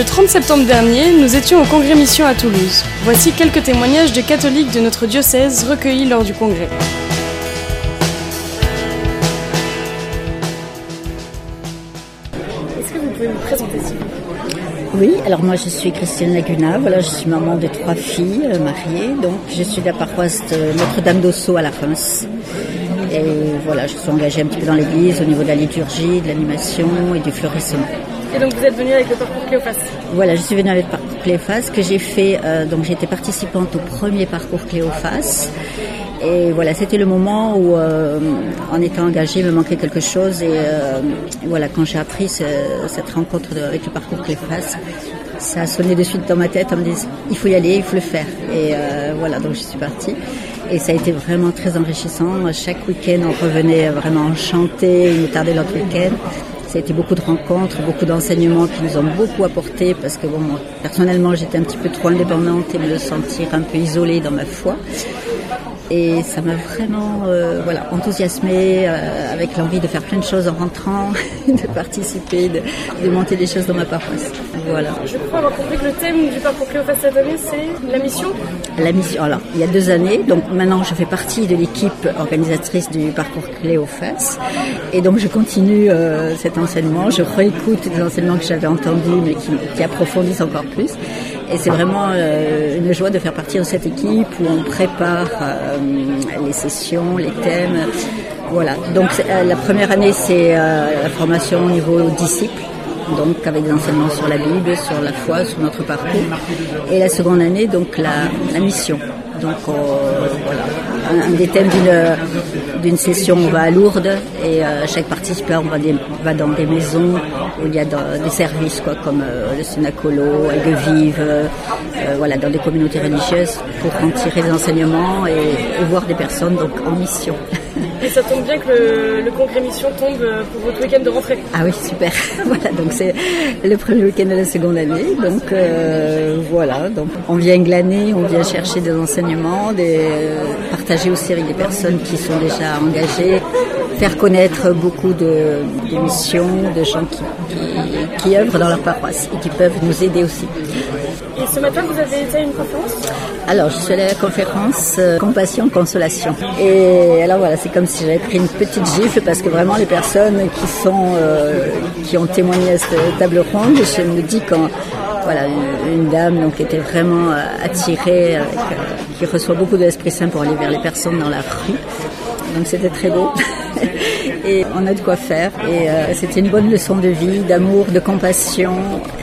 Le 30 septembre dernier, nous étions au congrès Mission à Toulouse. Voici quelques témoignages de catholiques de notre diocèse recueillis lors du congrès. Est-ce que vous pouvez me présenter s'il vous plaît? Oui, alors moi je suis Christiane Laguna, voilà, je suis maman de trois filles euh, mariées, donc je suis de la paroisse de Notre-Dame d'Ossau à la Reims. Et voilà, je suis engagée un petit peu dans l'église au niveau de la liturgie, de l'animation et du fleurissement. Et donc vous êtes venue avec le parcours Cléophas Voilà, je suis venue avec le parcours Cléophas que j'ai fait, euh, donc j'étais participante au premier parcours Cléophas. Et voilà, c'était le moment où, euh, en étant engagée, il me manquait quelque chose. Et euh, voilà, quand j'ai appris ce- cette rencontre avec le parcours Cléophas, ça a sonné de suite dans ma tête en me disant il faut y aller, il faut le faire. Et euh, voilà, donc je suis partie. Et ça a été vraiment très enrichissant. Chaque week-end, on revenait vraiment enchanté. Il nous tardait notre week-end. Ça a été beaucoup de rencontres, beaucoup d'enseignements qui nous ont beaucoup apporté parce que bon, moi, personnellement, j'étais un petit peu trop indépendante et me sentir un peu isolée dans ma foi. Et ça m'a vraiment euh, voilà, enthousiasmée euh, avec l'envie de faire plein de choses en rentrant, de participer, de, de monter des choses dans ma paroisse. Voilà. Je crois avoir compris que le thème du parcours Cléophas cette année, c'est la mission. La mission, alors, il y a deux années, donc maintenant je fais partie de l'équipe organisatrice du parcours Cléophas. Et donc je continue euh, cet enseignement, je réécoute des enseignements que j'avais entendus mais qui, qui approfondissent encore plus. Et c'est vraiment euh, une joie de faire partie de cette équipe où on prépare euh, les sessions, les thèmes. Voilà, donc euh, la première année c'est la formation au niveau disciple donc avec des enseignements sur la Bible, sur la foi, sur notre parcours. Et la seconde année, donc la, mission. Donc voilà, un, des thèmes d'une d'une session, on va à Lourdes et euh, chaque participant va, va dans des maisons où il y a des services quoi, comme euh, le Sénacolo, Aigues Vive, euh, euh, voilà, dans des communautés religieuses pour en tirer des enseignements et, et voir des personnes donc en mission. Et ça tombe bien que le, le congrès mission tombe pour votre week-end de rentrée. Ah oui, super. voilà, donc c'est le premier week-end de la seconde année. Donc euh, voilà, donc on vient glaner, on vient chercher des enseignements, des, euh, partager aussi avec des personnes qui sont déjà engagées, faire connaître beaucoup de, de missions, de gens qui, qui, qui œuvrent dans leur paroisse et qui peuvent nous aider aussi. Et ce matin, vous avez été à une conférence Alors, je suis allée à la conférence euh, Compassion, Consolation. Et alors voilà, c'est comme si j'avais pris une petite gifle parce que vraiment les personnes qui sont, euh, qui ont témoigné à cette table ronde, je me dis quand, voilà, une, dame donc était vraiment euh, attirée, euh, qui reçoit beaucoup de l'Esprit Saint pour aller vers les personnes dans la rue. Donc c'était très beau. et on a de quoi faire. Et euh, c'était une bonne leçon de vie, d'amour, de compassion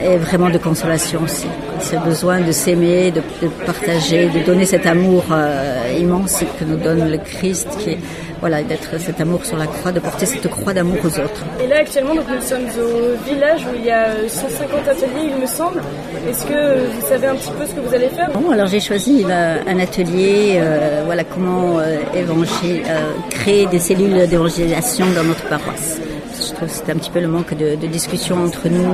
et vraiment de consolation aussi. Ce besoin de s'aimer, de, de partager, de donner cet amour euh, immense que nous donne le Christ, qui est voilà, d'être cet amour sur la croix, de porter cette croix d'amour aux autres. Et là, actuellement, donc, nous sommes au village où il y a euh, 150 ateliers, il me semble. Est-ce que vous savez un petit peu ce que vous allez faire? Bon, alors j'ai choisi euh, un atelier, euh, voilà comment euh, évangé- euh, créer des cellules d'évangélisation dans notre paroisse. Je trouve que c'est un petit peu le manque de, de discussion entre nous,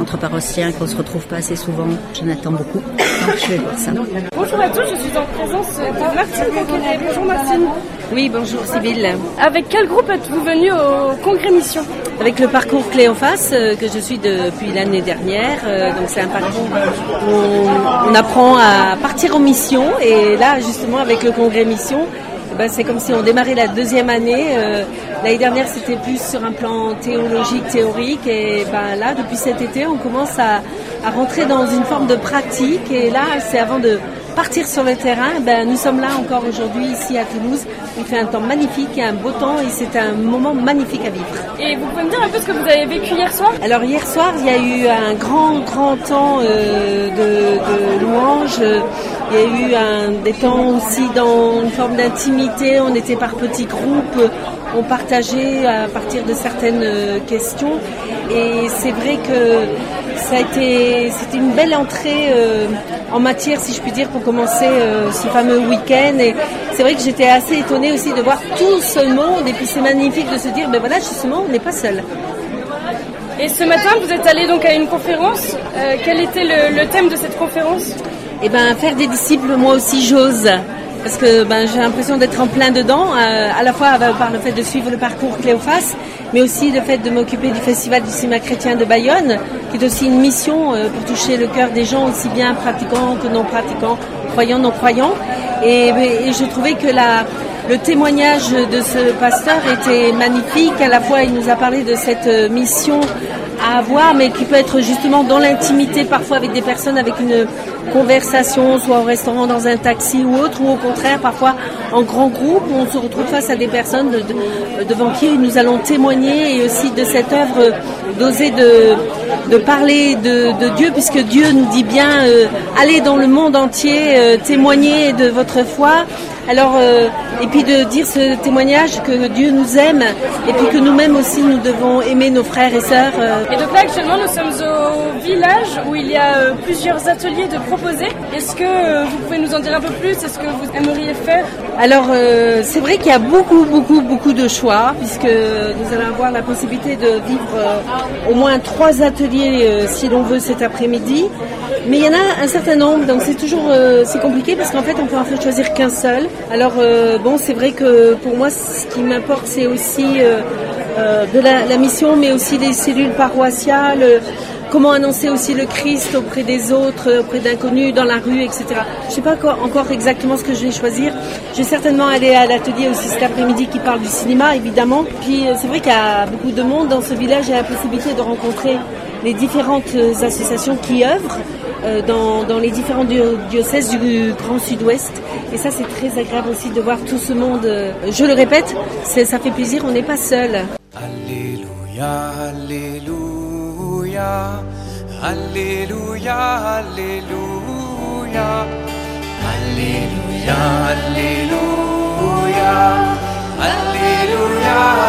entre paroissiens, qu'on se retrouve pas assez souvent. J'en attends beaucoup, donc je vais voir ça. Bonjour à tous, je suis en présence de Martine. Bonjour Martine. Oui, bonjour Sybille. Avec quel groupe êtes-vous venu au congrès mission? Avec le parcours Cléophas euh, que je suis depuis l'année dernière, euh, donc c'est un parcours où on, on apprend à partir en mission et là justement avec le congrès mission, ben, c'est comme si on démarrait la deuxième année. Euh, L'année dernière c'était plus sur un plan théologique, théorique et ben, là depuis cet été on commence à, à rentrer dans une forme de pratique et là c'est avant de partir sur le terrain, ben, nous sommes là encore aujourd'hui ici à Toulouse. Il fait un temps magnifique, il y a un beau temps et c'est un moment magnifique à vivre. Et vous pouvez me dire un peu ce que vous avez vécu hier soir? Alors hier soir, il y a eu un grand, grand temps euh, de, de louanges. Il y a eu un, des temps aussi dans une forme d'intimité. On était par petits groupes. On partageait à partir de certaines euh, questions. Et c'est vrai que ça a été, c'était une belle entrée euh, en matière, si je puis dire, pour commencer euh, ce fameux week-end. Et c'est vrai que j'étais assez étonnée aussi de voir tout ce monde. Et puis c'est magnifique de se dire, ben voilà, justement, on n'est pas seul. Et ce matin, vous êtes allé donc à une conférence. Quel était le thème de cette conférence? Eh ben, faire des disciples, moi aussi, j'ose. parce que ben, j'ai l'impression d'être en plein dedans, euh, à la fois par le fait de suivre le parcours Cléophas, mais aussi le fait de m'occuper du Festival du cinéma chrétien de Bayonne, qui est aussi une mission euh, pour toucher le cœur des gens, aussi bien pratiquants que non pratiquants, croyants, non croyants. Et, et je trouvais que la, le témoignage de ce pasteur était magnifique. À la fois, il nous a parlé de cette euh, mission à avoir, mais qui peut être justement dans l'intimité, parfois avec des personnes, avec une conversation, soit au restaurant, dans un taxi ou autre, ou au contraire, parfois en grand groupe, on se retrouve face à des personnes devant qui nous allons témoigner, et aussi de cette œuvre d'oser de, parler de, Dieu, puisque Dieu nous dit bien, euh, allez dans le monde entier, euh, témoigner de votre foi. Alors, euh, et puis de dire ce témoignage que Dieu nous aime et puis que nous-mêmes aussi nous devons aimer nos frères et sœurs. Euh. Et donc là actuellement nous sommes au village où il y a euh, plusieurs ateliers de proposés. Est-ce que vous pouvez nous en dire un peu plus? Est-ce que vous aimeriez faire? Alors c'est vrai qu'il y a beaucoup beaucoup beaucoup de choix puisque nous allons avoir la possibilité de vivre au moins trois ateliers si l'on veut cet après-midi. Mais il y en a un certain nombre, donc c'est toujours c'est compliqué parce qu'en fait on peut en fait choisir qu'un seul. Alors euh, bon, c'est vrai que pour moi, ce qui m'importe, c'est aussi euh, euh, de la, mission, mais aussi des cellules paroissiales. Comment annoncer aussi le Christ auprès des autres, auprès d'inconnus, dans la rue, etc. Je ne sais pas encore, exactement ce que je vais choisir. Je vais certainement aller à l'atelier aussi cet après-midi qui parle du cinéma, évidemment. Puis c'est vrai qu'il y a beaucoup de monde dans ce village. J'ai la possibilité de rencontrer les différentes associations qui œuvrent dans, dans, les différents diocèses du Grand Sud-Ouest. Et ça, c'est très agréable aussi de voir tout ce monde. Je le répète, ça fait plaisir, on n'est pas seul. Alléluia, Alléluia, Alléluia, Alléluia, Alléluia, Alléluia, Alléluia.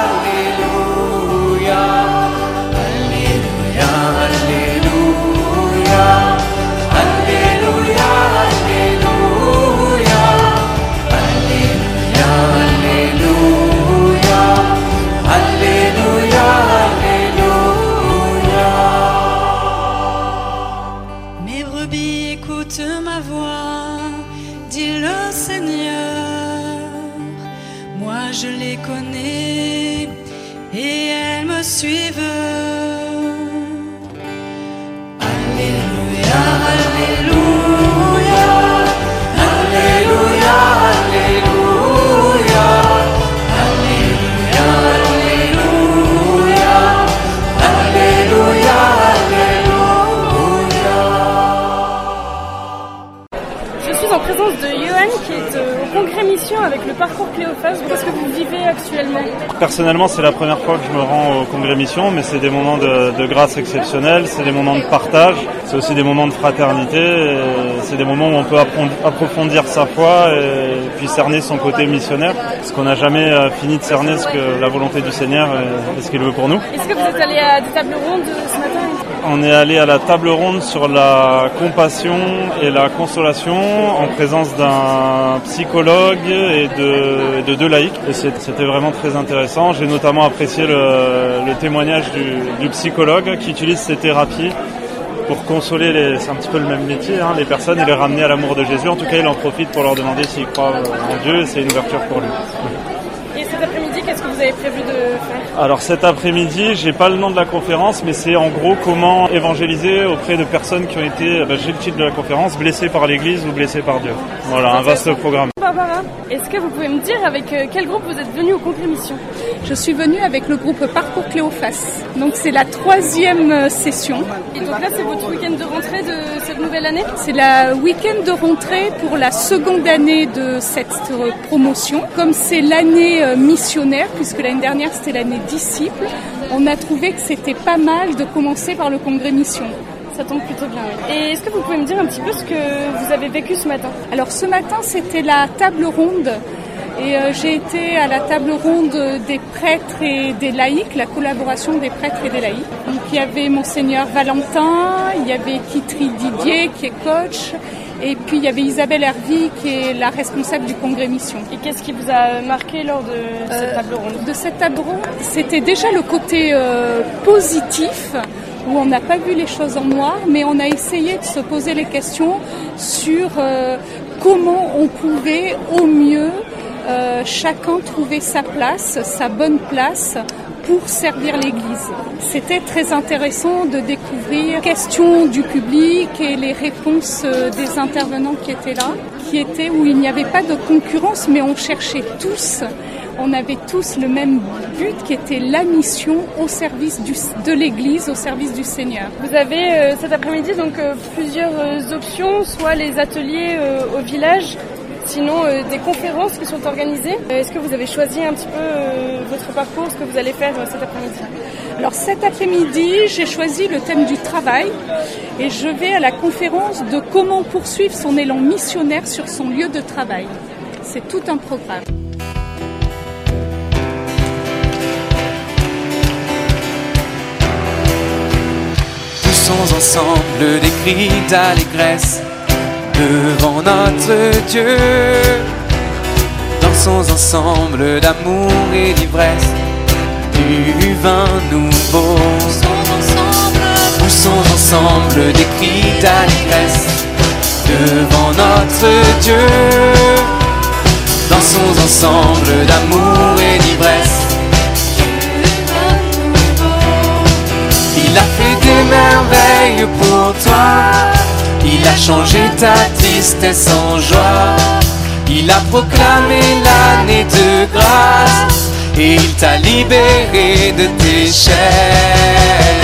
je les connais et elles me suivent. Personnellement, c'est la première fois que je me rends au congrès mission, mais c'est des moments de, grâce exceptionnels, c'est des moments de partage, c'est aussi des moments de fraternité, c'est des moments où on peut approfondir sa foi et puis cerner son côté missionnaire, parce qu'on n'a jamais euh, fini de cerner ce que la volonté du Seigneur et ce qu'il veut pour nous. Est-ce que vous êtes allé à des tables rondes ce matin on est allé à la table ronde sur la compassion et la consolation en présence d'un psychologue et de, deux laïcs. Et c'était vraiment très intéressant. J'ai notamment apprécié le, témoignage du, psychologue qui utilise ces thérapies pour consoler, les, c'est un petit peu le même métier, hein, les personnes et les ramener à l'amour de Jésus. En tout cas, il en profite pour leur demander s'ils croient en Dieu et c'est une ouverture pour lui. Et cet après-midi, qu'est-ce que vous avez prévu de faire? Alors cet après-midi, j'ai pas le nom de la conférence, mais c'est en gros comment évangéliser auprès de personnes qui ont été, bah, j'ai le titre de la conférence, blessées par l'Église ou blessées par Dieu. Voilà, un vaste programme. Barbara, est-ce que vous pouvez me dire avec euh, quel groupe vous êtes venu au Congrès Mission? Je suis venue avec le groupe Parcours Cléophas. Donc c'est la troisième euh, session. Et donc là, c'est votre week-end de rentrée de cette nouvelle année? C'est la week-end de rentrée pour la seconde année de cette euh, promotion. Comme c'est l'année missionnaire, puisque l'année dernière c'était l'année disciples, on a trouvé que c'était pas mal de commencer par le congrès mission. Ça tombe plutôt bien. Et est-ce que vous pouvez me dire un petit peu ce que vous avez vécu ce matin? Alors ce matin, c'était la table ronde. Et euh, j'ai été à la table ronde des prêtres et des laïcs, la collaboration des prêtres et des laïcs. Donc il y avait Monseigneur Valentin, il y avait Kitri Didier qui est coach, et puis il y avait Isabelle Hervy qui est la responsable du congrès mission. Et qu'est-ce qui vous a marqué lors de cette euh, table ronde? De cette table ronde, c'était déjà le côté euh, positif où on n'a pas vu les choses en noir, mais on a essayé de se poser les questions sur euh, comment on pouvait au mieux euh, chacun trouver sa place, sa bonne place pour servir l'Église. C'était très intéressant de découvrir les questions du public et les réponses euh, des intervenants qui étaient là, qui étaient où il n'y avait pas de concurrence, mais on cherchait tous, on avait tous le même but qui était la mission au service du, de l'Église, au service du Seigneur. Vous avez euh, cet après-midi donc euh, plusieurs euh, options, soit les ateliers au village, sinon des conférences qui sont organisées. Est-ce que vous avez choisi un petit peu votre parcours, ce que vous allez faire cet après-midi? Alors cet après-midi, j'ai choisi le thème du travail et je vais à la conférence de comment poursuivre son élan missionnaire sur son lieu de travail. C'est tout un programme. Ensemble des cris d'allégresse devant notre Dieu. Dansons ensemble d'amour et d'ivresse du vin nouveau. Poussons ensemble des cris d'allégresse devant notre Dieu. Dansons ensemble d'amour pour toi. Il a changé ta tristesse en joie. Il a proclamé l'année de grâce. Et il t'a libéré de tes chaînes.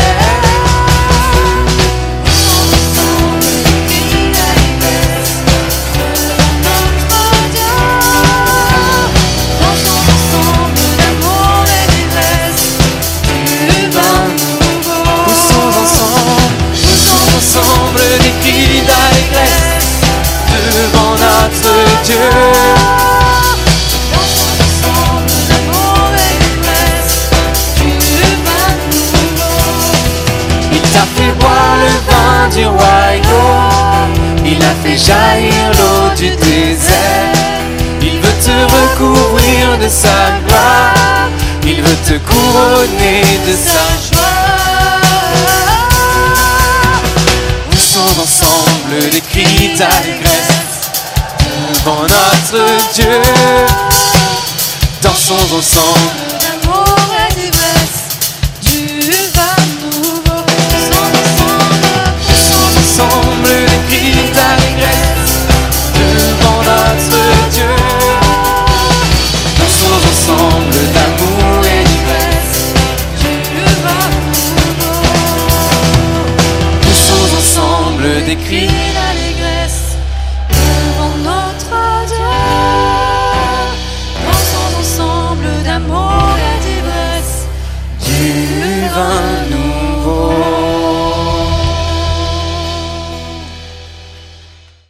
Jaillir l'eau du désert. Il veut te recouvrir de sa gloire, il veut te couronner de sa joie. Poussons ensemble des cris d'allégresse devant notre Dieu. Dansons ensemble.